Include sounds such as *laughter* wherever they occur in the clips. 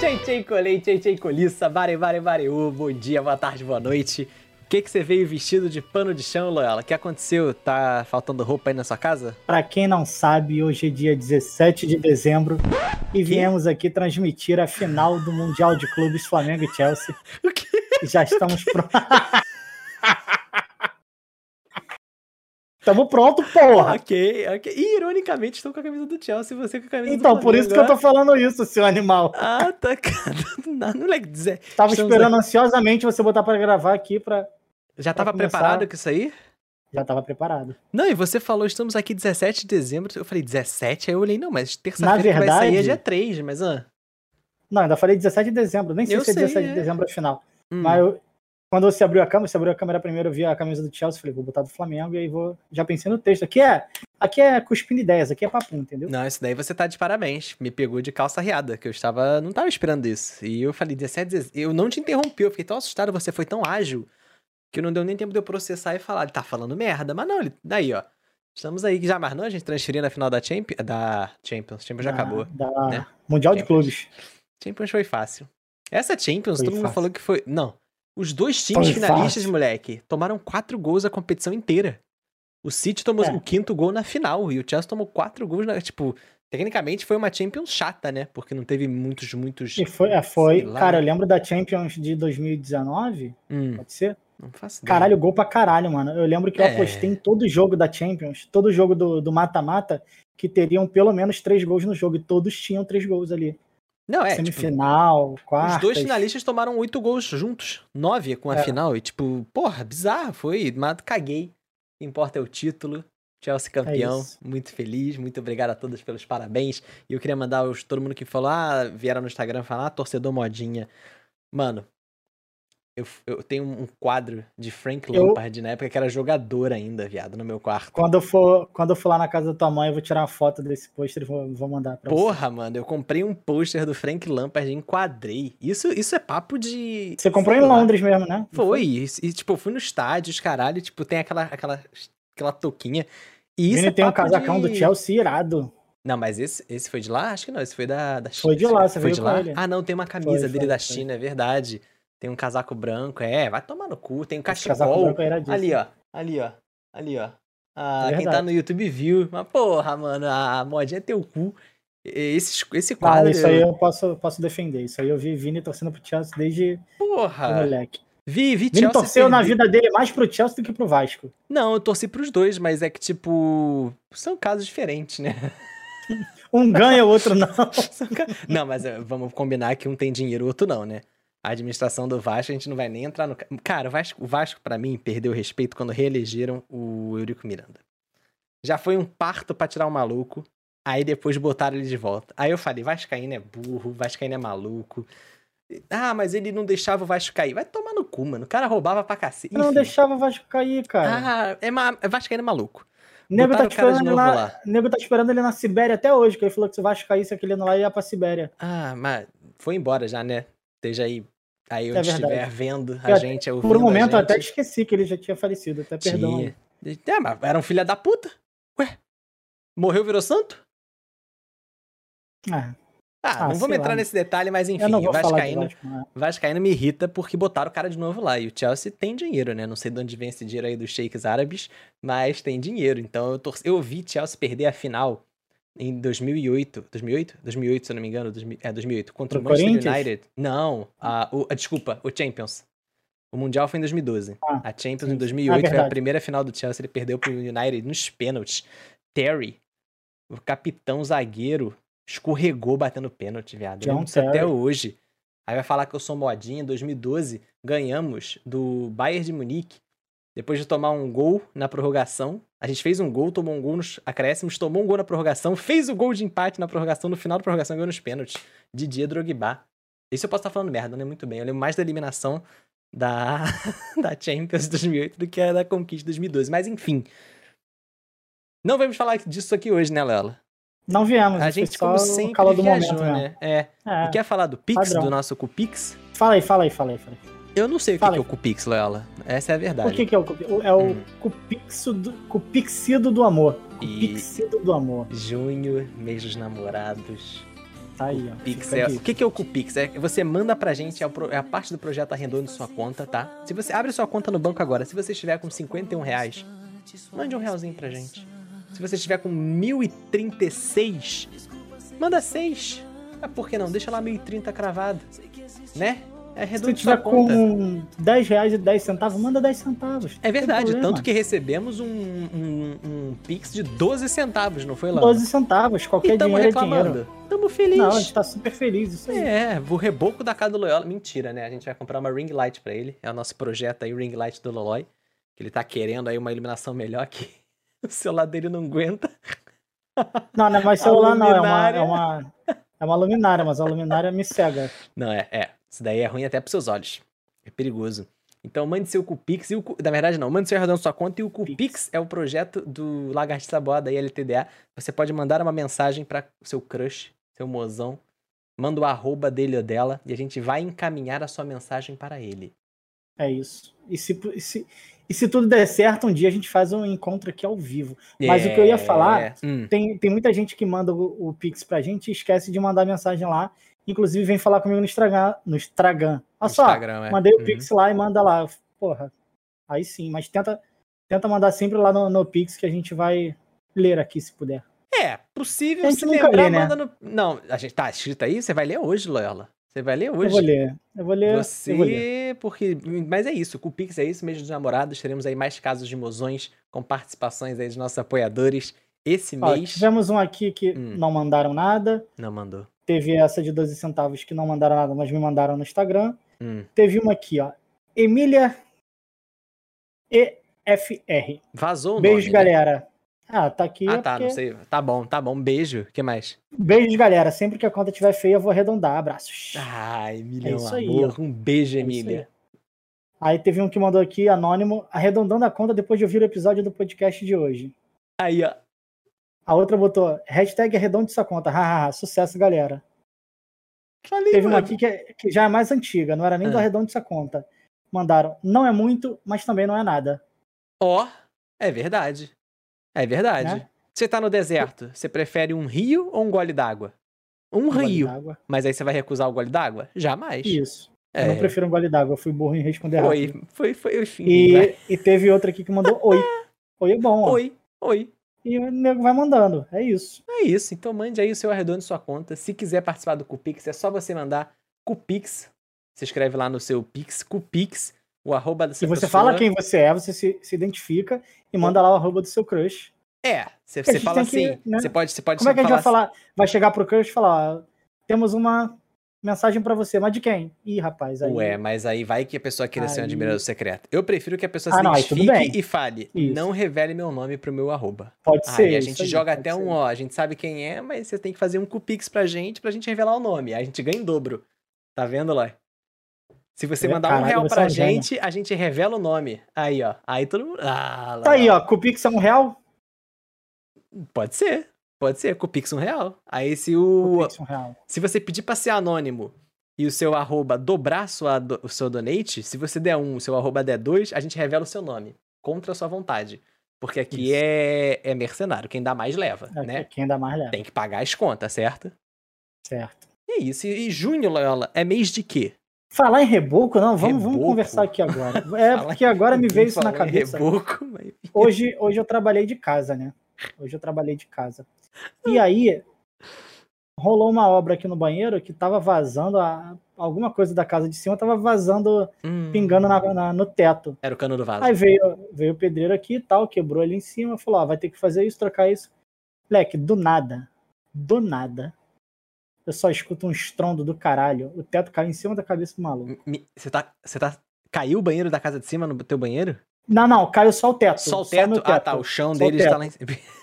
Tchê, tchê, colei, tchê, tchê, coliça, bare, bare, bare, uh, bom dia, boa tarde, boa noite. O que, que você veio vestido de pano de chão, Loyola? O que aconteceu? Tá faltando roupa aí na sua casa? Pra quem não sabe, hoje é dia 17 de dezembro e viemos aqui transmitir a final do Mundial de Clubes Flamengo e Chelsea. *laughs* O quê? Já estamos prontos. *laughs* Tamo pronto, porra! Ok, ok. E, ironicamente, estou com a camisa do Chelsea e você com a camisa Então, do por isso que eu tô falando isso, seu animal. ah. Tá, *laughs* cara. Não, não é dizer. Tava Estamos esperando ansiosamente você botar pra gravar aqui pra. Já tava começar. preparado com isso aí? Já tava preparado. Não, e você falou, estamos aqui 17 de dezembro. Eu falei, 17? Aí eu olhei, não, mas terça-feira que vai sair é dia 3, mas ah. Não, ainda falei 17 de dezembro. Nem sei Eu se é sei, 17 é. de dezembro a final. hum. Mas eu- quando você abriu a câmera, você abriu a câmera primeiro, eu vi a camisa do Chelsea, falei, vou botar do Flamengo e aí vou. Já pensei no texto. Aqui é, aqui é cuspindo ideias, aqui é papo, entendeu? Não, isso daí você tá de parabéns. Me pegou de calça riada, que eu estava. Não tava esperando isso. E eu falei, 17, 17. Eu não te interrompi, eu fiquei tão assustado, você foi tão ágil, que não deu nem tempo de eu processar e falar. Ele tá falando merda, mas não, ele. Daí, ó. Estamos aí, já mais não, a gente transferiu na final da Champions. Da Champions, Champions já Da- acabou. Da né? Mundial de Champions. Clubes. Champions foi fácil. Essa Champions, Foi todo mundo fácil. falou que foi. Não. Os dois times Foi finalistas, fácil. moleque, tomaram quatro gols a competição inteira. O City tomou É. o quinto gol na final e o Chelsea tomou quatro gols na. Tipo, tecnicamente foi uma Champions chata, né? Porque não teve muitos, muitos. E foi, é, foi. Cara, eu lembro da Champions de 2019, Hum, pode ser? não faço ideia. Caralho, gol pra caralho, mano. Eu lembro que eu É. apostei em todo jogo da Champions, todo jogo do do mata-mata, que teriam pelo menos três gols no jogo, e todos tinham três gols ali. Não, é. Tipo, Semifinal, quartas. os dois finalistas tomaram oito gols juntos. Nove com a É. final. E, tipo, porra, bizarro. Foi. Mas caguei. O importa é o título. Chelsea campeão. isso. muito feliz. Muito obrigado a todos pelos parabéns. E eu queria mandar os, todo mundo que falou, ah, vieram no Instagram falar, ah, torcedor modinha. Mano, eu, eu tenho um quadro de Frank Eu- Lampard na época que era jogador ainda, viado, no meu quarto. Quando eu, for, quando eu for lá na casa da tua mãe, eu vou tirar uma foto desse pôster e vou, vou mandar pra você. Porra, mano, eu comprei um pôster do Frank Lampard e enquadrei. Isso, isso é papo de. Você comprou em. Londres mesmo, né? Não Foi, e, e, tipo, eu fui no estádio, os caralho, e, tipo, tem aquela, aquela, aquela touquinha. E isso Vini é tem um casacão de... do Chelsea irado. Não, mas esse, esse foi de lá? Acho que não, esse foi da, da Foi de lá, você Foi veio de lá? Ah, não, tem uma camisa Foi, dele foi, da foi. China, é verdade. Tem um casaco branco, é, vai tomar no cu. Tem um cachecol. Ali, ó, ali, ó, ali, ó. Ah, É quem tá no YouTube viu. Mas, porra, mano, a modinha é teu cu. Esse, esse Não, quadro. isso aí eu posso, posso defender. Isso aí eu vi Vini torcendo pro Chelsea desde Porra. moleque. Vi, vi Vini Chelsea torceu na vida dele mais pro Chelsea do que pro Vasco. Não, eu torci pros dois, mas é que, tipo. São casos diferentes, né? *laughs* Um ganha, o outro não. *laughs* Não, mas eh, vamos combinar que um tem dinheiro, o outro não, né? A administração do Vasco, a gente não vai nem entrar no. ca- Cara, o Vasco, o Vasco para mim, perdeu o respeito quando reelegeram o Eurico Miranda. Já foi um parto pra tirar o maluco, aí depois botaram ele de volta. Aí eu falei, Vascaíno é burro, Vascaíno é maluco. Ah, mas ele não deixava o Vasco cair. Vai tomar no cu, mano. O cara roubava pra cacete. Não deixava o Vasco cair, cara. Ah, é, ma... é Vascaíno é maluco. O nego tá, esperando lá, o nego tá esperando ele na Sibéria até hoje, que ele falou que se o Vasco caísse aquele ano lá, ia pra Sibéria. Ah, mas foi embora já, né? Esteja aí, aí onde É estiver vendo a Eu- gente, ouvindo Por um momento eu até esqueci que ele já tinha falecido, até perdão. Tinha. É, mas era um filho da puta. Ué, morreu, virou santo? Ah, Ah, Ah, não vamos sei entrar lá. nesse detalhe, mas enfim, Vascaíno, Vasco? Vascaíno me irrita porque botaram o cara de novo lá. E o Chelsea tem dinheiro, né? Não sei de onde vem esse dinheiro aí dos sheiks árabes, mas tem dinheiro. Então eu, torci... eu vi Chelsea perder a final em 2008. 2008? 2008, se eu não me engano. 2000... É, 2008. Contra o Manchester? United. Não, a, o, a- desculpa, o Champions. O Mundial foi em 2012. Ah, a Champions sim, em sim. 2008 Ah, foi a primeira final do Chelsea. Ele perdeu pro United nos pênaltis. Terry, o capitão zagueiro, escorregou batendo pênalti, viado. John disso até Terry. hoje. Aí vai falar que eu sou modinha. Em 2012, ganhamos do Bayern de Munique. Depois de tomar um gol na prorrogação. A gente fez um gol, tomou um gol nos acréscimos, tomou um gol na prorrogação, fez o gol de empate na prorrogação, no final da prorrogação ganhou nos pênaltis. Didier Drogba. Isso eu posso estar falando merda, né? Muito bem. Eu lembro mais da eliminação da, *laughs* da Champions 2008 do que a da conquista 2012. Mas enfim. Não vamos falar disso aqui hoje, né, Lela? Não viemos, A gente, como sempre, calor do viajou, momento, né? É. É. E quer falar do Pix, padrão. do nosso Cupix? Fala aí, fala aí, fala aí. Fala aí. Eu não sei o que, que é o Cupix, Loyola. Essa é a verdade. O que, que é o Cupi- o- É o Hum. cupixo do, cupixido do amor. E- Cupixido do amor. Junho, mês dos namorados. Tá aí, ó. Pix é, o que, que é o Cupix? É, você manda pra gente, é, pro- é a parte do projeto Arredonde sua conta, tá? Se você abre sua conta no banco agora, se você estiver com 51 reais, mande um realzinho pra gente. Se você estiver com 1036, manda 6. Ah, por que não? Deixa lá 1030 cravado, né? É Se tiver com 10 reais e 10 centavos, manda 10 centavos. É verdade, tanto que recebemos um, um, um Pix de 12 centavos, não foi lá? 12 centavos, qualquer e tamo dinheiro é reclamando. dinheiro. Tamo feliz. Não, a gente tá super feliz, isso aí. É, o reboco da casa do Loyola. Mentira, né? A gente vai comprar uma ring light pra ele. É o nosso projeto aí, ring light do Loloy. Que ele tá querendo aí uma iluminação melhor que *laughs* o celular dele não aguenta. Não, não é mais celular, *laughs* não. É uma, é, uma, é uma luminária, mas a luminária me cega. Não, é, é. Isso daí é ruim até pros seus olhos. É perigoso. Então mande seu Cupix e o Na verdade, não, mande seu arredão sua conta e o Cupix é o projeto do Lagartixa Boa da LTDA. Você pode mandar uma mensagem para seu crush, seu mozão. Manda o arroba dele ou dela e a gente vai encaminhar a sua mensagem para ele. É isso. E se, e se, e se tudo der certo, um dia a gente faz um encontro aqui ao vivo. Mas o que eu ia falar- É, hum, Tem, tem muita gente que manda o, o Pix pra gente e esquece de mandar mensagem lá. Inclusive, vem falar comigo no Instagram. No Instagram. Olha só, Instagram, é. mandei o Uhum. Pix lá e manda lá. Porra, aí sim. Mas tenta, tenta mandar sempre lá no, no Pix que a gente vai ler aqui, se puder. É, possível se lembrar, lê, né? manda no... Não, a gente tá escrito aí, você vai ler hoje, Loyola. Você vai ler hoje. Eu vou ler. Eu vou ler. Você, vou ler. porque. Mas é isso, com o Pix é isso, mês dos namorados. Teremos aí mais casos de mozões com participações aí dos nossos apoiadores. Esse Ó, mês. tivemos um aqui que Hum. não mandaram nada. Não mandou. Teve essa de 12 centavos que não mandaram nada, mas me mandaram no Instagram. Hum. Teve uma aqui, ó. Emília EFR. Vazou o Beijo, nome, né? galera. Ah, tá aqui. Ah, é tá, porque- não sei. Tá bom, tá bom. Beijo. O que mais? Beijos, galera. Sempre que a conta estiver feia, eu vou arredondar. Abraços. Ai, Emília, É um isso aí, amor. Um beijo, É Emília. Aí teve um que mandou aqui, anônimo, arredondando a conta depois de ouvir o episódio do podcast de hoje. Aí, ó. A outra botou, hashtag arredonde sua conta. Hahaha, sucesso, galera. Falei, Teve uma mano. aqui que, é- que já é mais antiga, não era nem do Ah. arredonde sua conta. Mandaram, não é muito, mas também não é nada. Ó, é verdade. É verdade. Né? Você tá no deserto, você prefere um rio ou um gole d'água? Um Um rio. Mas aí você vai recusar o gole d'água? Jamais. Isso. É. Eu não prefiro um gole d'água, eu fui burro em responder rápido. Foi, foi, foi, enfim. E, e teve outra aqui que mandou oi. *laughs* Oi é bom, ó. Oi, oi. E o nego vai mandando, é isso. É isso, então mande aí o seu arredondo de sua conta. Se quiser participar do Cupix, é só você mandar Cupix. Você escreve lá no seu Pix, Cupix, o arroba dessa Se você pessoa. fala quem você é, você se, se identifica e manda lá o arroba do seu crush. É, você, fala tem que, assim, né? você pode, você pode Como é que a gente vai falar falar? Vai chegar pro crush e falar, ó, temos uma mensagem pra você, mas de quem? Ih, rapaz, aí... Ué, mas aí vai que a pessoa queira ser um Aí- admirador secreto. Eu prefiro que a pessoa Ah, se aí tudo identifique e fale, Isso. não revele meu nome pro meu arroba. Pode ser. Aí a gente aí, joga pode até um ser. ó, a gente sabe quem é, mas você tem que fazer um Cupix pra gente, pra gente revelar o nome. Aí a gente ganha em dobro. Tá vendo, Lói? Se você mandar um caralho, real é pra um gênio. gente, a gente revela o nome. Aí, ó. Aí todo mundo. Ah, Tá aí, legal. ó, com o Pix é um real? Pode ser. Pode ser. Cupix um real. Aí se Com o. o Pix real. Se você pedir pra ser anônimo e o seu arroba dobrar sua, do- o seu donate, se você der um, o seu arroba der dois, a gente revela o seu nome. Contra a sua vontade. Porque aqui Isso. é, é mercenário. Quem dá mais leva, É, né? Quem dá mais leva. Tem que pagar as contas, certo? Certo. E é isso. E, junho, Loyola, é mês de quê? Falar em reboco, não, vamos, vamos Reboco? conversar aqui agora. *laughs* É, porque agora me veio isso na cabeça. Reboco, mas... Hoje, hoje eu trabalhei de casa, né? Hoje eu trabalhei de casa. E aí, rolou uma obra aqui no banheiro que tava vazando, a- alguma coisa da casa de cima tava vazando, Hum, pingando na- na- no teto. Era o cano do vaso. Aí veio, veio o pedreiro aqui e tal, quebrou ali em cima, falou, ó, vai ter que fazer isso, trocar isso. Moleque, do nada, do nada, eu só escuto um estrondo do caralho. O teto caiu em cima da cabeça do maluco. Você tá, você tá... Caiu o banheiro da casa de cima no teu banheiro? Não, não, caiu só o teto. Só o meu teto? Ah, tá. O chão Só o deles tá teto. lá em cima. *laughs*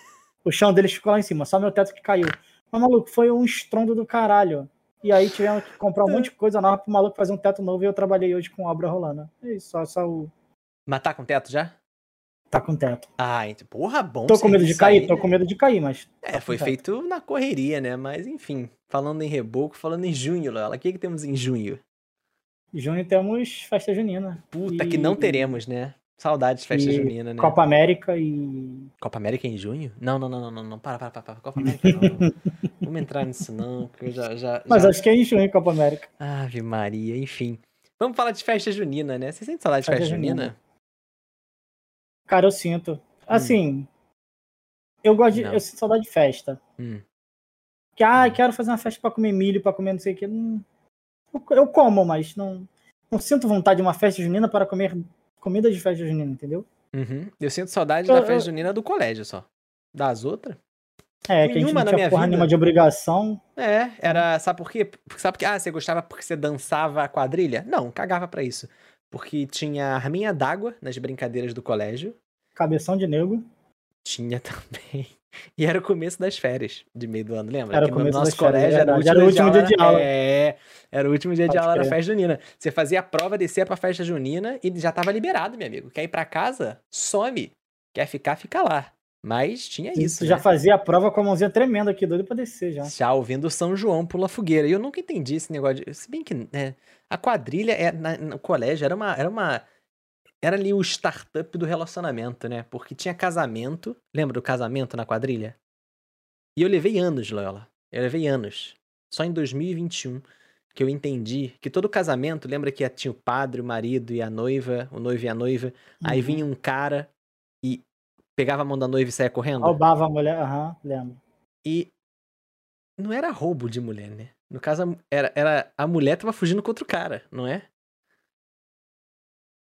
O chão deles ficou lá em cima, só meu teto que caiu. Mas, maluco, foi um estrondo do caralho. E aí tivemos que comprar um monte de coisa nova pro maluco fazer um teto novo e eu trabalhei hoje com obra rolando. É isso, só, só o. Mas tá com teto já? Tá com teto. Ah, então, porra, bom. Tô com medo de serviço cair, aí, tô né? com medo de cair, mas. É, tá foi teto. feito na correria, né? Mas enfim, falando em reboco, falando em junho, Loyola, o que, que temos em junho? Em junho temos festa junina. Puta, E- que não teremos, né? Saudades de festa E junina, né? Copa América e. Copa América em junho? Não, não, não, não, não, não. Para, para, para, para. Copa *laughs* América não. Vamos entrar nisso não, porque eu já, já, Mas já... acho que é em junho Copa América. Ave Maria, enfim. Vamos falar de festa junina, né? Você sente saudade de Festa festa junina? junina. Cara, eu sinto. Assim. Eu gosto de. Não. Eu sinto saudade de festa. Hum. Que, ah, Hum. quero fazer uma festa pra comer milho, pra comer não sei o que. Eu, eu como, mas não, não sinto vontade de uma festa junina para comer comida de festa junina, entendeu? Uhum. Eu sinto saudade Eu- da eu- festa junina do colégio só. Das outras? É, Fui que a gente não na tinha minha porra vida. nenhuma de obrigação. É, era. Sabe por quê? Porque- Sabe porque. Ah, você gostava porque você dançava a quadrilha? Não, cagava pra isso. Porque tinha arminha d'água nas brincadeiras do colégio. Cabeção de nego. Tinha *laughs* também. E era o começo das férias de meio do ano, lembra? Era o Que no começo nosso das colégio é era o Era o último dia de aula. É, era o último dia de aula, era a crer. festa junina. Você fazia a prova, descia pra festa junina e já tava liberado, meu amigo. Quer ir pra casa? Some. Quer ficar, fica lá. Mas tinha isso. Isso, já né? fazia a prova com a mãozinha tremenda aqui, doido pra descer já. Já ouvindo São João pula fogueira. E eu nunca entendi esse negócio de. Se bem que né, a quadrilha é, na- no colégio era uma, era uma. Era ali o startup do relacionamento, né? Porque tinha casamento. Lembra do casamento na quadrilha? E eu levei anos, Loyola. Eu levei anos. Só em 2021 que eu entendi que todo casamento, lembra que tinha o padre, o marido e a noiva, o noivo e a noiva. Aí Uhum. vinha um cara e pegava a mão da noiva e saia correndo. Roubava a mulher, aham, lembro. E não era roubo de mulher, né? No caso, era, era a mulher tava fugindo com outro cara, não é?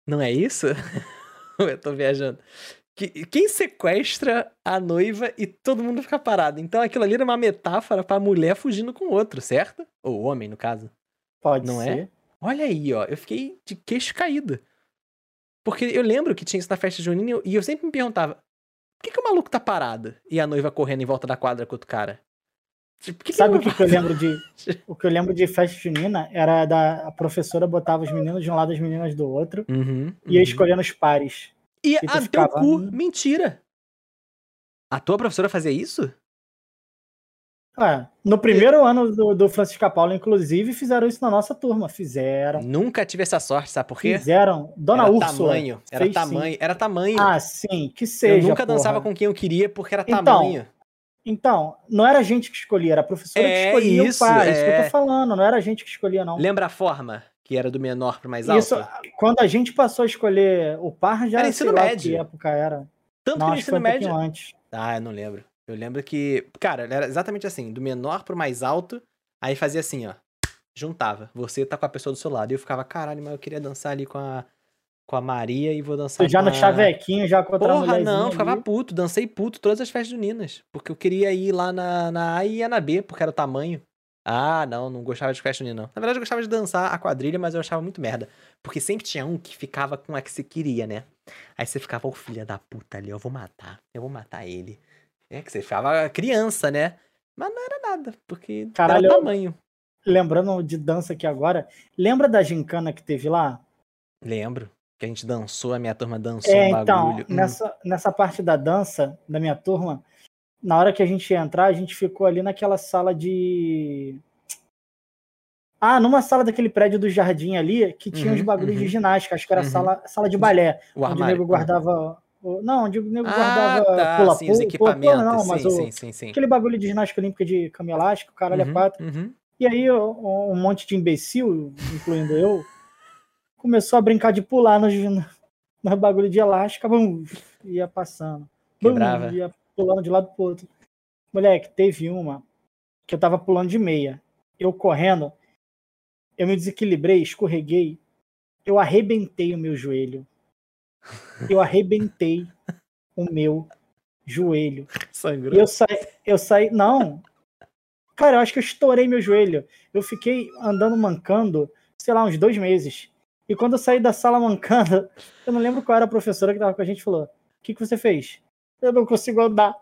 Não é isso? *laughs* Eu tô viajando. Que- Quem sequestra a noiva e todo mundo fica parado? Então aquilo ali era uma metáfora pra mulher fugindo com outro, certo? Ou homem, no caso. Pode Não é? ser. Olha aí, ó. Eu fiquei de queixo caído. Porque eu lembro que tinha isso na festa junina e eu sempre me perguntava: por que, que o maluco tá parado e a noiva correndo em volta da quadra com outro cara? Tipo, que Sabe o que, que eu lembro de. *laughs* O que eu lembro de festa junina era da a professora botava os meninos de um lado e as meninas do outro Uhum, e ia uhum. escolhendo os pares. E e a teu ficava, cu, "Hum." mentira. A tua professora fazia isso? É, no primeiro ano do, do Francisca Paula, inclusive, fizeram isso na nossa turma. Fizeram. Nunca tive essa sorte, sabe por quê? Fizeram. Dona era Úrsula. tamanho, era fez sim. tamanho, era tamanho. Ah, sim, que eu seja. nunca dançava porra. com quem eu queria porque era Então, tamanho. Então, não era a gente que escolhia, era a professora É, que escolhia isso, o par. Isso que eu é. tô falando, não era a gente que escolhia, não. Lembra a forma? Que era do menor pro mais alto? Isso, quando a gente passou a escolher o par, já Era ensino médio. que época era. Tanto Não, que no ensino um médio. antes. Ah, eu não lembro. Eu lembro que. Cara, era exatamente assim: do menor pro mais alto, aí fazia assim, ó. Juntava. Você tá com a pessoa do seu lado. E eu ficava, caralho, mas eu queria dançar ali com a, com a Maria e vou dançar Já no chavequinho, já com outra Porra, não, eu ficava ali. puto, dancei puto todas as festas juninas. Porque eu queria ir lá na, na A e ia na B, porque era o tamanho. Ah, não, não gostava de festa junina, não. Na verdade, eu gostava de dançar a quadrilha, mas eu achava muito merda. Porque sempre tinha um que ficava com a que você queria, né? Aí você ficava, ô filha da puta ali, eu vou matar, eu vou matar ele. É que você ficava criança, né? Mas não era nada, porque Caralho, era o eu- tamanho. Lembrando de dança aqui agora, lembra da gincana que teve lá? Lembro que a gente dançou, a minha turma dançou É, um então, bagulho. Hum. nessa, nessa parte da dança da minha turma, na hora que a gente ia entrar, a gente ficou ali naquela sala de. Ah, numa sala daquele prédio do jardim ali, que tinha uns Uhum, bagulhos de uhum. ginástica, acho que era Uhum. sala, sala de balé, o onde o armário. nego guardava. o- Não, onde o nego Ah, guardava tá, pula sim, os pula- equipamentos. não, mas sim, o, sim, sim, sim. aquele bagulho de ginástica olímpica de cama elástica, o caralho é Uhum, quatro. uhum. E aí o- um monte de imbecil, incluindo eu, começou a brincar de pular nos, no bagulho de elástica, bum, ia passando. Bum, Quebrava. ia pulando de lado pro outro. Moleque, teve uma que eu tava pulando de meia. Eu correndo, eu me desequilibrei, escorreguei, eu arrebentei o meu joelho. *laughs* Eu arrebentei o meu joelho. Sangrou. Eu saí, eu saí, não. Cara, eu acho que eu estourei meu joelho. Eu fiquei andando mancando, sei lá, uns dois meses. E quando eu saí da sala mancando, *laughs* eu não lembro qual era a professora que tava com a gente, falou: O que, que você fez? Eu não consigo andar.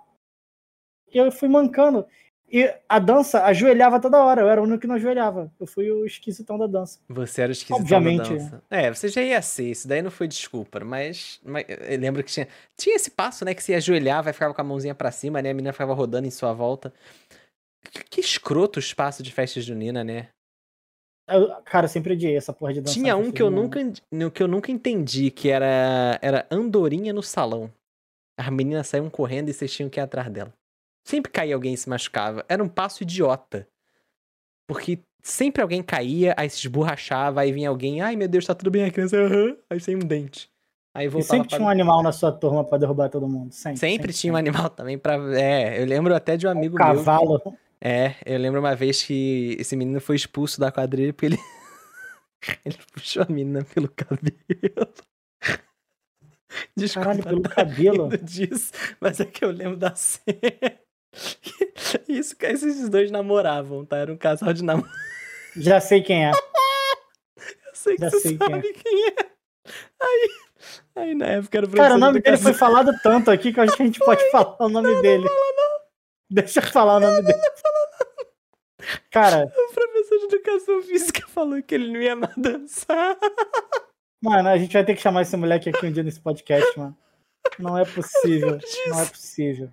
E eu fui mancando. E a dança ajoelhava toda hora, eu era o único que não ajoelhava. Eu fui o esquisitão da dança. Você era o esquisitão Obviamente. da dança. É, você já ia ser, isso daí não foi desculpa, mas, mas eu lembro que tinha, tinha esse passo, né, que se ajoelhava e ficava com a mãozinha pra cima, né, a menina ficava rodando em sua volta. Que, que escroto os passos de festa junina, né? Eu, cara, eu sempre odiei essa porra de dançar. Tinha um que eu nunca, que eu nunca entendi, que era, era andorinha no salão. As meninas saíam correndo e vocês tinham que ir atrás dela. Sempre caía alguém e se machucava. Era um passo idiota. Porque sempre alguém caía, aí se esborrachava, aí vinha alguém, ai meu Deus, tá tudo bem, a criança, aham, aí sem um dente. Aí E voltava sempre pra... tinha um animal na sua turma pra derrubar todo mundo. Sempre. Sempre tinha um animal também pra. É, eu lembro até de um amigo Um meu. cavalo. É, eu lembro uma vez que esse menino foi expulso da quadrilha porque ele. *laughs* ele puxou a menina pelo cabelo. Desculpa, Caralho, pelo tá cabelo. disso, mas é que eu lembro da cena. *laughs* Isso, que esses dois namoravam, tá? Era um casal de namoro. Já sei quem é. *laughs* Eu sei que Já você sei quem é. sabe quem é. Aí, aí na época era o Cara, o nome dele foi educação. falado tanto aqui que eu acho que a gente pode falar o nome dele. Deixa eu falar o nome dele. Cara, *laughs* O professor de educação física falou que ele não ia mais dançar. mano, a gente vai ter que chamar esse moleque aqui um dia nesse podcast, mano. Não é possível. Não é possível.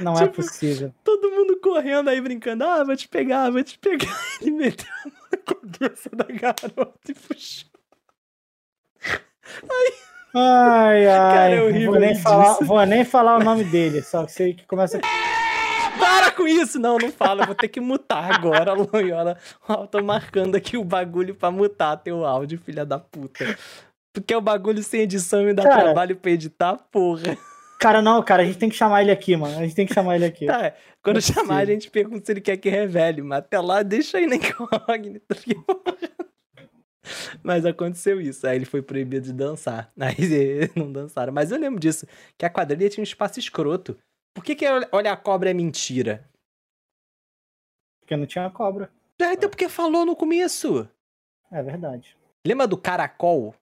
Não é Tipo, possível. Todo mundo correndo aí brincando. Ah, vou te pegar, vou te pegar. *laughs* Ele meteu a mão na cabeça da garota e puxou. Ai, ai. Cara, é vou nem, disso. falar, vou nem falar o nome dele, só que sei que começa. Para com isso! Não, não fala. eu Vou ter que mutar agora, Loyola. Ó, tô marcando aqui o bagulho pra mutar teu áudio, filha da puta. Porque o bagulho sem edição me dá Cara. trabalho pra editar, porra. Cara, não, cara, a gente tem que chamar ele aqui, mano. A gente tem que chamar ele aqui. Tá, quando Não é chamar, a gente pergunta se ele quer que revele, mas até lá deixa aí na incógnita. Mas aconteceu isso, aí ele foi proibido de dançar. Aí *laughs* não dançaram. Mas eu lembro disso, que a quadrilha tinha um espaço escroto. Por que, que olha a cobra é mentira? Porque não tinha cobra. Ah, então porque falou no começo. É verdade. Lembra do caracol?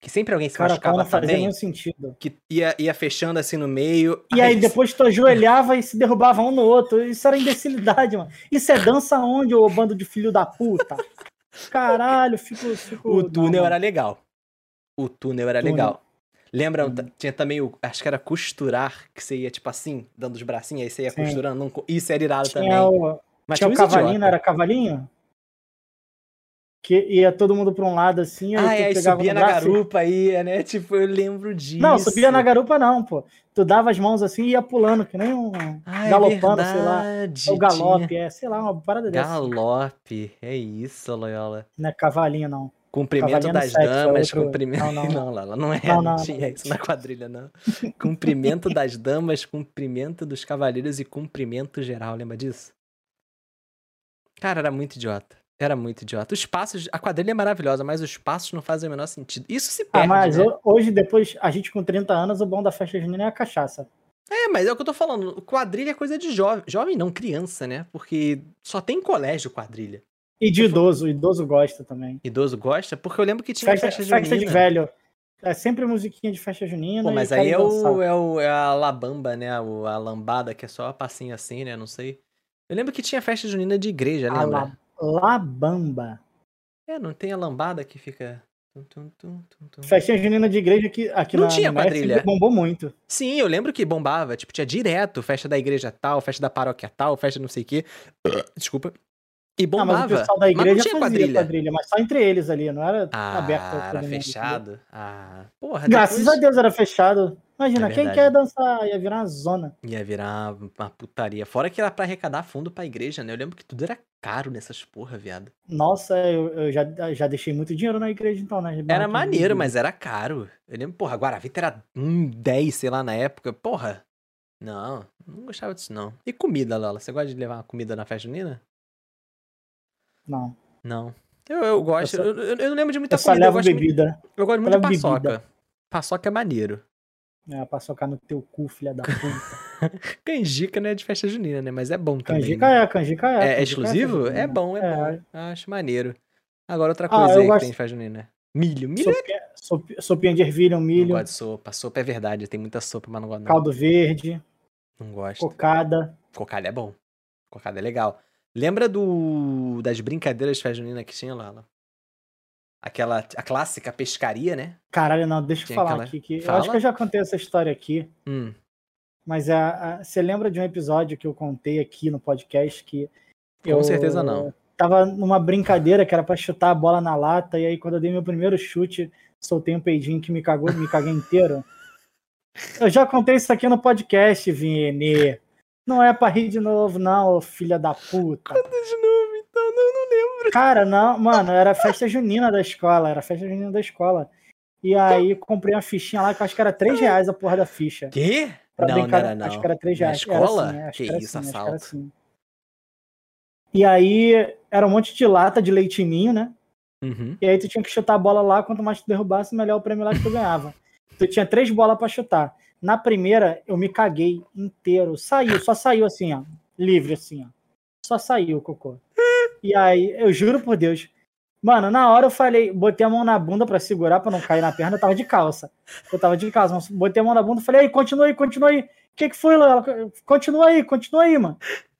Que sempre alguém se Cara, machucava não também? nenhum sentido. Que ia, ia fechando assim no meio. E aí depois tu ajoelhava e se derrubava um no outro. Isso era imbecilidade, mano. Isso é dança onde, ô bando de filho da puta? *laughs* Caralho, fico. fico... O não, túnel mano. era legal. O túnel era Túnel. legal. Lembra? Uhum. Tinha também o. Acho que era costurar, que você ia tipo assim, dando os bracinhos, aí você ia Sim. costurando. não isso era irado também. Tinha o, Mas tinha o uns cavalinho, idiota. não era cavalinho? Que ia todo mundo pra um lado assim, aí Ah, tu é, aí pegava subia no na braço garupa aí, né? Tipo, eu lembro disso. Não, subia na garupa não, pô. Tu dava as mãos assim e ia pulando, que nem um Ah, é galopando, sei lá. É o galope, tinha- é, sei lá, uma parada dessa. Galope, é isso, Loyola. Não é cavalinho, não. Cumprimento das sexo, é damas, outro- cumprimento. não, Não, *laughs* não, Lala, não é. Não, Não, não, tinha isso na quadrilha, não. cumprimento das damas, cumprimento dos cavaleiros e cumprimento geral, lembra disso? Cara, era muito idiota. Era muito idiota. Os passos, a quadrilha é maravilhosa, mas os passos não fazem o menor sentido. Isso se Ah, perde, mas né? ho- hoje, depois, a gente com 30 anos, o bom da festa junina é a cachaça. É, mas é o que eu tô falando. Quadrilha é coisa de jovem. Jovem não, criança, né? Porque só tem colégio quadrilha. E de idoso, idoso gosta também. Idoso gosta? Porque eu lembro que tinha Festa, festa, festa de junina. velho. É sempre musiquinha de festa junina. Pô, mas aí é, o, é, o, é a labamba, né? A lambada, que é só a passinha assim, né? Não sei. Eu lembro que tinha festa junina de igreja, A lembra? la- Labamba. É, não tem a lambada que fica. tum, tum, tum, tum, tum. Festinha junina de igreja aqui, aqui Não na tinha México quadrilha. bombou muito. Sim, eu lembro que bombava. Tipo, tinha direto festa da igreja tal, festa da paróquia tal, festa não sei o quê. *coughs* Desculpa. E Ah, bombava. mas o pessoal da igreja tinha fazia quadrilha. quadrilha. mas só entre eles ali, não era Ah, aberto era mundo, fechado. Ah, porra? Graças depois a Deus era fechado. Imagina, É quem quer dançar ia virar uma zona. Ia virar uma putaria. Fora que era pra arrecadar fundo pra igreja, né? Eu lembro que tudo era caro nessas porra, viado. Nossa, eu, eu já, já deixei muito dinheiro na igreja então, né? Era maneiro, igreja. mas era caro. Eu lembro, porra, Guaravita era um 10, sei lá, na época. Porra. Não, não gostava disso, não. E comida, Lola? Você gosta de levar uma comida na festa junina? Não, Não. Eu, eu gosto. Eu só- Eu, eu- não lembro de muita eu comida. Eu levo gosto, muito, bebida. eu gosto muito de paçoca. bebida. Paçoca é maneiro. É, pra socar no teu cu, filha da puta. *laughs* Canjica não é de festa junina, né? Mas é bom também. Canjica né? é, canjica é. É, é canjica exclusivo? festa É junina. bom, é, É. bom. Acho maneiro. Agora outra Ah, coisa eu aí que gosto- tem de festa junina. Milho. Milho é Sopinha, sopi- sopinha de ervilha, um Não milho, gosto de sopa. Sopa é verdade, tem muita sopa, mas não gosto não. caldo verde, Não gosto. cocada. Cocada é bom. Cocada é legal. Lembra do das brincadeiras de festa junina que tinha, Lala? Aquela, a clássica pescaria, né? Caralho, não, deixa eu Tinha falar aquela- aqui. Que eu Fala. acho que eu já contei essa história aqui. Hum. Mas a, a- você lembra de um episódio que eu contei aqui no podcast que Com eu, certeza não. tava numa brincadeira que era pra chutar a bola na lata, e aí quando eu dei meu primeiro chute, soltei um peidinho que me cagou, me caguei inteiro. Eu já contei isso aqui no podcast, Vini. Não é pra rir de novo, não, filha da puta. Conta de novo, então, não, não lembro. Cara, não, mano, era festa junina da escola, era festa junina da escola. E aí comprei uma fichinha lá que eu acho que era 3 reais a porra da ficha. Quê? Pra não, brincar, não era não. Acho que era 3 Na reais. escola? Era assim, acho Que era isso, assim, acho que assalto. era assim. E aí era um monte de lata de leitinho, né? Uhum. E aí tu tinha que chutar a bola lá, quanto mais tu derrubasse, melhor o prêmio lá que tu ganhava. tu tinha três bolas pra chutar. Na primeira, eu me caguei inteiro. Saiu, só saiu assim, ó. Livre, assim, ó. Só saiu o cocô. E aí, eu juro por Deus. Mano, na hora eu falei, botei a mão na bunda pra segurar, pra não cair na perna, eu tava de calça. Eu tava de calça, mas botei a mão na bunda e falei, ei, continua aí, continua aí. O que que foi, Léo? Continua aí, continua aí, mano.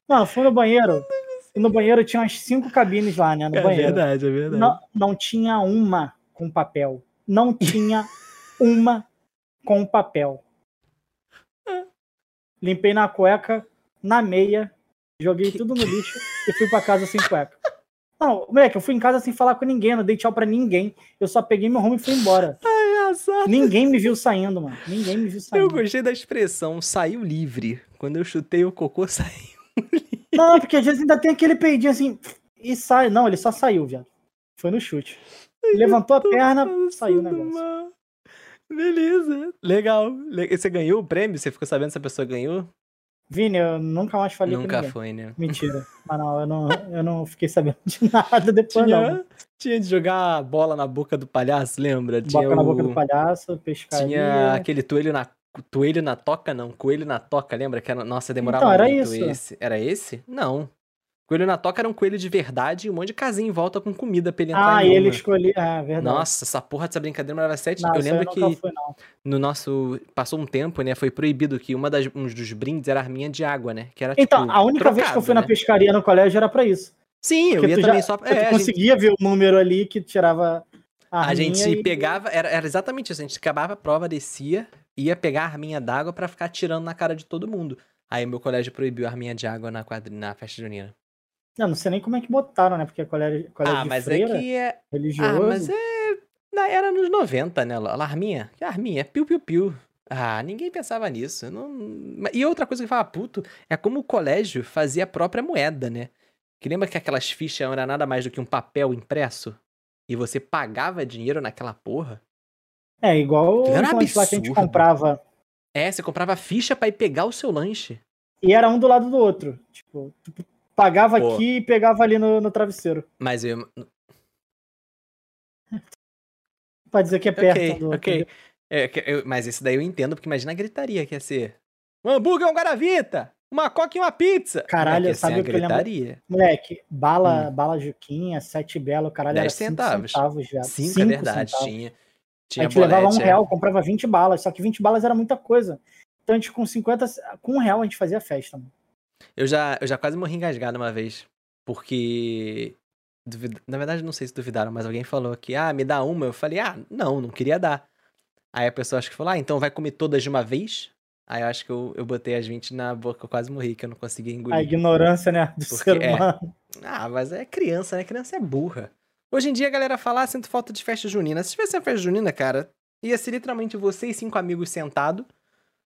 Mano, fui no banheiro. E no banheiro tinha umas cinco cabines lá, né? No É banheiro. verdade, é verdade. Não, não tinha uma com papel. Não tinha uma com papel. Limpei na cueca, na meia, joguei tudo no lixo e fui pra casa sem cueca. Não, moleque, eu fui em casa sem falar com ninguém, não dei tchau pra ninguém. Eu só peguei meu rumo e fui embora. Engraçado. Ninguém me viu saindo, mano. Ninguém me viu Eu saindo. gostei da expressão saiu livre. Quando eu chutei o cocô, *laughs* saiu. Não, porque às vezes ainda tem aquele peidinho assim e sai. Não, ele só saiu, viado. Foi no chute. Levantou a perna, saiu o negócio. mal. Beleza. Legal. Le- Você ganhou o prêmio? Você ficou sabendo se a pessoa ganhou? Vini, eu nunca mais falei com Nunca foi, né? Mentira. *laughs* Mas não, eu não, eu não fiquei sabendo de nada depois, não. Tinha, tinha de jogar a bola na boca do palhaço, lembra? Tinha Boca na boca o- do palhaço, pescaria. Tinha aquele toelho na. Toelho na toca, não. Coelho na toca, lembra? Que era, nossa, demorava Então, era muito isso. esse. Era esse? Não. Coelho na toca era um coelho de verdade e um monte de casinha em volta com comida pra ele entrar Ah, e ele escolhia. Ah, verdade. Nossa, essa porra dessa brincadeira demorava sete. Não, eu lembro nunca que fui, no nosso. Passou um tempo, né? Foi proibido que uma das, um dos brindes era arminha de água, né? Que era Então, tipo, a única vez que eu trocado, fui na né? pescaria no colégio era pra isso. Sim, eu Porque ia tu também já- só. tu É, a gente, conseguia ver o número ali que tirava a a gente e- pegava. Era, era exatamente isso. A gente acabava a prova, descia, ia pegar a arminha d'água pra ficar tirando na cara de todo mundo. Aí meu colégio proibiu a arminha de água na, quadri... na festa junina. Eu não sei nem como é que botaram, né? Porque é colégio, colégio Ah, de mas freira, é que é. religioso. Ah, mas é. na- Era nos 90, né? La- Arminha. Que arminha? É piu-piu-piu. Ah, ninguém pensava nisso. Não... E outra coisa que eu falava puto é como o colégio fazia a própria moeda, né? Que lembra que aquelas fichas não era nada mais do que um papel impresso? E você pagava dinheiro naquela porra? É, igual os lanches lá que a gente comprava. É, você comprava ficha pra ir pegar o seu lanche. E era um do lado do outro. Tipo, tu pagava Pô. aqui e pegava ali no, no travesseiro. Mas eu. *laughs* Pra dizer que é perto Ok, um do ok. É, eu- mas esse daí eu entendo, porque imagina a gritaria que ia ser. Um hambúrguer, um garavita! Uma coca e uma pizza! Caralho, ser sabe a o que eu lembro? gritaria. Moleque, bala, bala Juquinha, sete belo, caralho, Dez era cinco centavos. centavos já. Cinco, Cinco é verdade. centavos. Tinha. A Tinha gente levava um é. real, comprava 20 balas, só que 20 balas era muita coisa. Então a gente com 50, com um real a gente fazia festa, mano. Eu já, eu já quase morri engasgado uma vez. Porque. duvid- Na verdade, não sei se duvidaram, mas alguém falou que, ah, me dá uma. Eu falei, ah, não, não queria dar. Aí a pessoa acho que falou, ah, então vai comer todas de uma vez? Aí eu acho que eu, eu botei as 20 na boca, eu quase morri, que eu não conseguia A engolir. ignorância, né, do Porque ser é. humano. Ah, mas é criança, né? Criança é burra. Hoje em dia a galera fala, ah, sinto falta de festa junina. Se tivesse uma festa junina, cara, ia ser literalmente você e cinco amigos sentados,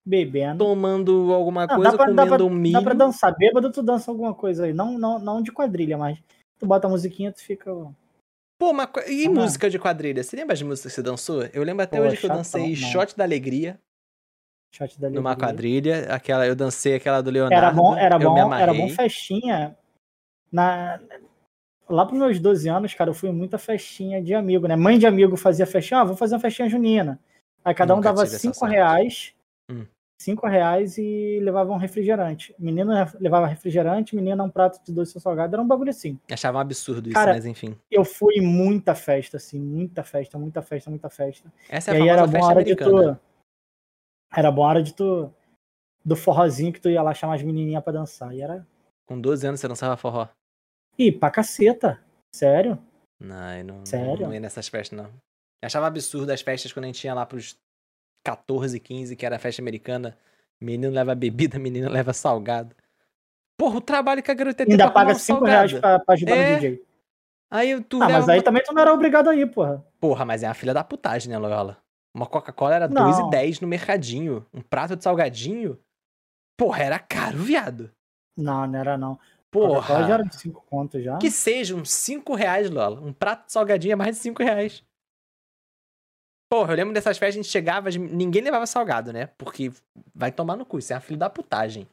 Bebendo. tomando alguma Não, coisa, pra, comendo dá, pra, um milho. dá pra dançar. Bêbado, tu dança alguma coisa aí. Não, não, não de quadrilha, mas tu bota a musiquinha, tu fica. Pô, co- e Ah. música de quadrilha? Você lembra de música que você dançou? Eu lembro até Pô, hoje que eu dancei não. Shot da Alegria Shot da numa alegria. quadrilha. Aquela, eu dancei aquela do Leonardo. Era bom, era bom, era bom festinha. Na, lá pros meus 12 anos, cara, eu fui em muita festinha de amigo, né? Mãe de amigo fazia festinha, ah, vou fazer uma festinha junina. Aí cada um Nunca dava tive essa 5 sorte. reais. Hum. 5 reais e levava um refrigerante. Menino levava refrigerante, menina um prato de doce salgado. Era um bagulho assim. Achava um absurdo isso, Cara, mas enfim. Eu fui em muita festa, assim, muita festa, muita festa, muita festa. Essa é e a aí era bom hora de americana. tu. Era bom a hora de tu. Do forrozinho que tu ia lá chamar as menininhas pra dançar. E era. Com 12 anos você dançava forró. Ih, pra caceta. Sério? Não, eu não, Sério? não ia nessas festas, não. Eu achava absurdo as festas quando a gente ia lá pros 14, 15, que era a festa americana. Menino leva bebida, *laughs* menino leva salgado. Porra, o trabalho que a garota ter Ainda paga arrumar um 5 reais pra, pra ajudar É. no DJ. Aí tu Ah, mas aí uma- também tu não era obrigado a ir, porra. Porra, mas é uma filha da putagem, né, Loyola? Uma Coca-Cola era Não. 2,10 no mercadinho. Um prato de salgadinho. Porra, era caro, viado. Não, não era não. Coca-Cola já Porra. era de 5 contos já. Que seja uns 5 reais, Lola. Um prato de salgadinho é mais de 5 reais. Porra, eu lembro dessas festas, a gente chegava, ninguém levava salgado, né? Porque vai tomar no cu, isso é uma filha da putagem.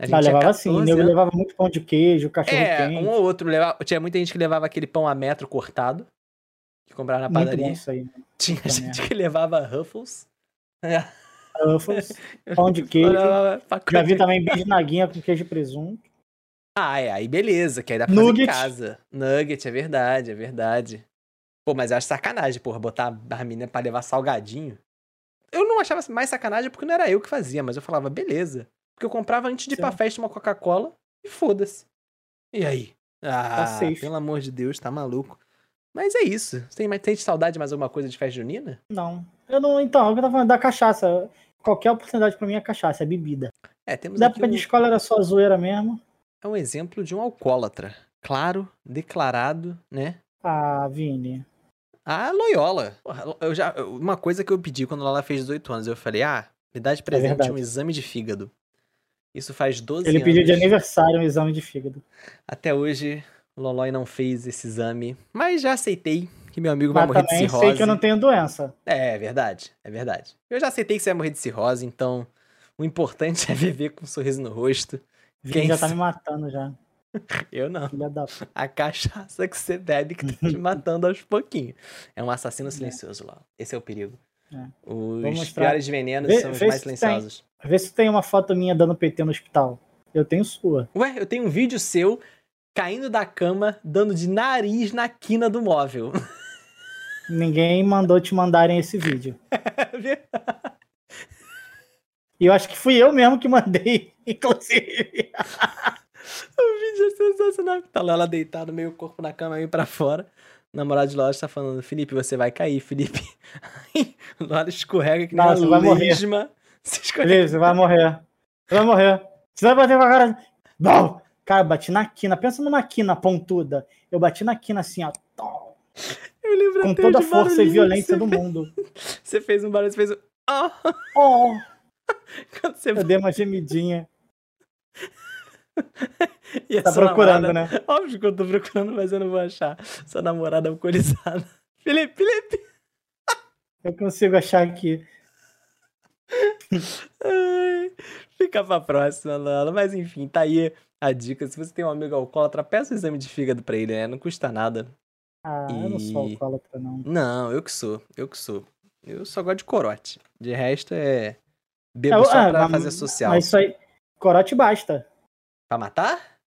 A Ah, tinha levava assim, o 14 nego anos. levava muito pão de queijo, cachorro É, quente. um ou outro levava. Tinha muita gente que levava aquele pão a metro cortado. Que comprava na Muito padaria. bom isso aí. Tinha Puta gente que levava Ruffles. É, *laughs* Ruffles, *laughs* pão de queijo. Já vi também bisnaguinha com queijo e presunto. Ah, é, aí beleza, que aí dá pra fazer Nugget. em casa. Nugget, é verdade, é verdade. Pô, mas eu acho sacanagem, porra, botar a menina pra levar salgadinho. Eu não achava mais sacanagem porque não era eu que fazia, mas eu falava, beleza. Porque eu comprava antes de ir pra festa uma Coca-Cola e foda-se. E aí? Ah, safe. pelo amor de Deus, tá maluco. Mas é isso. Tem, tem saudade de mais alguma coisa de festa junina? Não. Eu não. Então, é o que eu tava falando da cachaça. Qualquer oportunidade pra mim é cachaça, é bebida. É, temos Na época um, de escola era só zoeira mesmo. é um exemplo de um alcoólatra. Claro, declarado, né? Ah, Vini. A Loyola. Porra, Eu já, uma coisa que eu pedi quando ela fez 18 anos, eu falei, ah, me dá de presente verdade. um exame de fígado. Isso faz 12 Ele anos. pediu de aniversário um exame de fígado. Até hoje, o Lolói não fez esse exame, mas já aceitei que meu amigo vai Mas morrer de também cirrose. sei que eu não tenho doença. É, é verdade, é verdade. Eu já aceitei que você vai morrer de cirrose, então o importante *laughs* é viver com um sorriso no rosto. Quem já tá me matando já. *laughs* Eu não. Da. A cachaça que você bebe que tá te *laughs* matando aos pouquinhos. É um assassino silencioso, Lola. Esse é o perigo. É. Os piores venenos Vê- são os mais se tem. silenciosos. Vê se tem uma foto minha dando PT no hospital. Eu tenho sua. Ué, eu tenho um vídeo seu caindo da cama, dando de nariz na quina do móvel. *laughs* Ninguém mandou te mandarem esse vídeo. E eu acho que fui eu mesmo que mandei, inclusive. *laughs* o vídeo é sensacional. Tá lá ela deitada, meio corpo na cama, meio pra fora. O namorado de loja tá falando, Felipe, você vai cair, Felipe. *laughs* Aí, Lola escorrega que nem Não, uma você vai morrer. lesma. *laughs* Você. Felipe, você vai morrer. Você vai morrer. Você vai bater com a cara. Não! Cara, eu bati na quina. Pensa numa quina pontuda. Eu bati na quina assim, ó. Eu lembro Com toda a força e violência do fez. mundo. Você fez um barulho, você fez um... Ah! Oh, Quando você eu dei uma gemidinha. *laughs* E Tá procurando, namorada- né? Óbvio que eu tô procurando, mas eu não vou achar. Sua namorada alcoolizada. *laughs* Felipe, Felipe! Eu consigo achar aqui. Ai, fica pra próxima, Lala. Mas enfim, tá aí a dica. Se você tem um amigo alcoólatra, peça o exame de fígado pra ele, né? Não custa nada. Ah, eu não sou E- alcoólatra, não. Não, eu que sou. Eu que sou. Eu só gosto de corote. De resto é. Bebo Eu- só ah, pra fazer social. Mas isso aí, corote basta. Pra matar?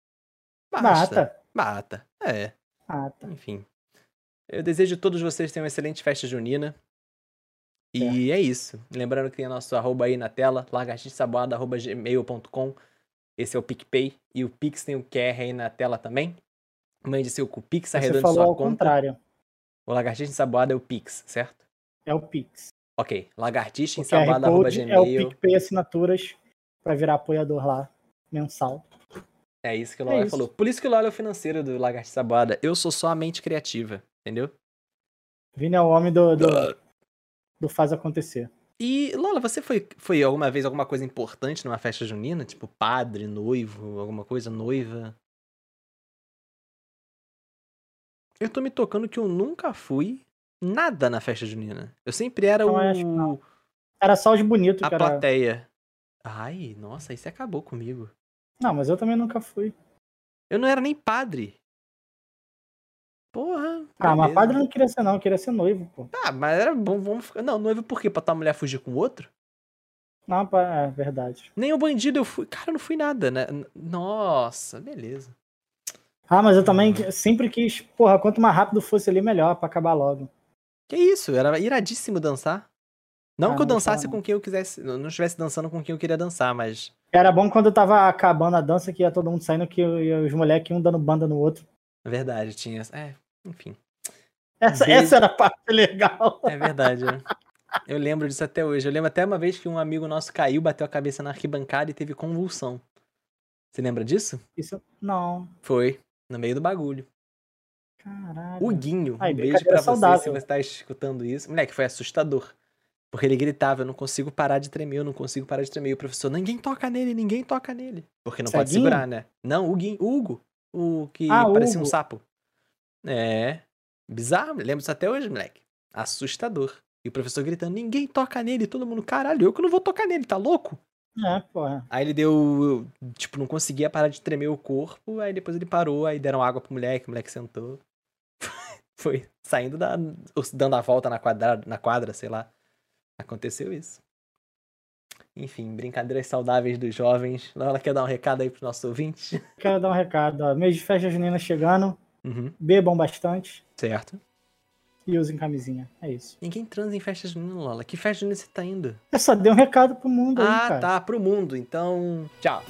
Mata. Mata. É. Mata. Enfim. Eu desejo a todos vocês tenham uma excelente festa junina. E é isso. Lembrando que tem nosso arroba aí na tela, lagartixaboada.gmail.com. Esse é o PicPay. E o Pix tem o QR aí na tela também. Mande seu com Pix Você arredonde falou sua ao conta. contrário. O Lagartixa Ensaboada é o Pix, certo? É o Pix. Ok. O QR Code é o. PicPay Assinaturas pra virar apoiador lá, mensal. É isso que o É Lola isso. falou. Por isso que o Lola é o financeiro do Lagartixa Ensaboada. Eu sou só a mente criativa, entendeu? Vini é o homem do, do, do faz acontecer. E, Lola, você foi, foi alguma vez alguma coisa importante numa festa junina? Tipo, padre, noivo, alguma coisa, noiva? Eu tô me tocando que eu nunca fui nada na festa junina. Eu sempre era Não, o... Era só os bonitos, a era... plateia. Ai, nossa, isso acabou comigo. Não, mas eu também nunca fui. Eu não era nem padre. Porra. Ah, mas padre não queria ser não, queria ser noivo, pô. Ah, mas era bom, vamos ficar... Não, noivo por quê? Pra tua mulher fugir com outro? Não, é verdade. Nem o bandido eu fui. Cara, eu não fui nada, né? Nossa, beleza. Ah, mas eu também sempre quis, porra, quanto mais rápido fosse ali, melhor, pra acabar logo. Que isso, era iradíssimo dançar. Não Ah, que eu dançasse não. com quem eu quisesse, não não estivesse dançando com quem eu queria dançar, mas Era bom quando tava acabando a dança, que ia todo mundo saindo, que os moleques um dando banda no outro. verdade, tinha. É, enfim. Essa, Beijo. essa era a parte legal. É verdade. né? Eu lembro disso até hoje. Eu lembro até uma vez que um amigo nosso caiu, bateu a cabeça na arquibancada e teve convulsão. Você lembra disso? Isso. Não. Foi. No meio do bagulho. Caralho. O Guinho, Ai, um beijo pra brincadeira você se saudável. você tá escutando isso. Moleque, foi assustador. Porque ele gritava, eu não consigo parar de tremer, eu não consigo parar de tremer. E o professor, ninguém toca nele, ninguém toca nele. Porque não pode Ceguinho? segurar, né? Não, o o Hugo. O que Ah, parecia um Hugo. sapo. É. Bizarro, lembro disso até hoje, moleque. Assustador. E o professor gritando, ninguém toca nele. Todo mundo, caralho, eu que não vou tocar nele, tá louco? É, porra. Aí ele deu, tipo, não conseguia parar de tremer o corpo, aí depois ele parou, aí deram água pro moleque, o moleque sentou. *laughs* Foi saindo da. dando a volta na quadra, na quadra, sei lá. Aconteceu isso. Enfim, brincadeiras saudáveis dos jovens. Ela quer dar um recado aí pros nossos ouvintes? *laughs* Quero dar um recado. Ó. Mês de festa junina chegando. Uhum, Bebam bastante certo. e usem camisinha. É isso. Ninguém transa em festa junina, Lola. Que festa junina você tá indo? Eu só dei um recado pro mundo aí, Ah, cara. tá, pro mundo. Então, tchau.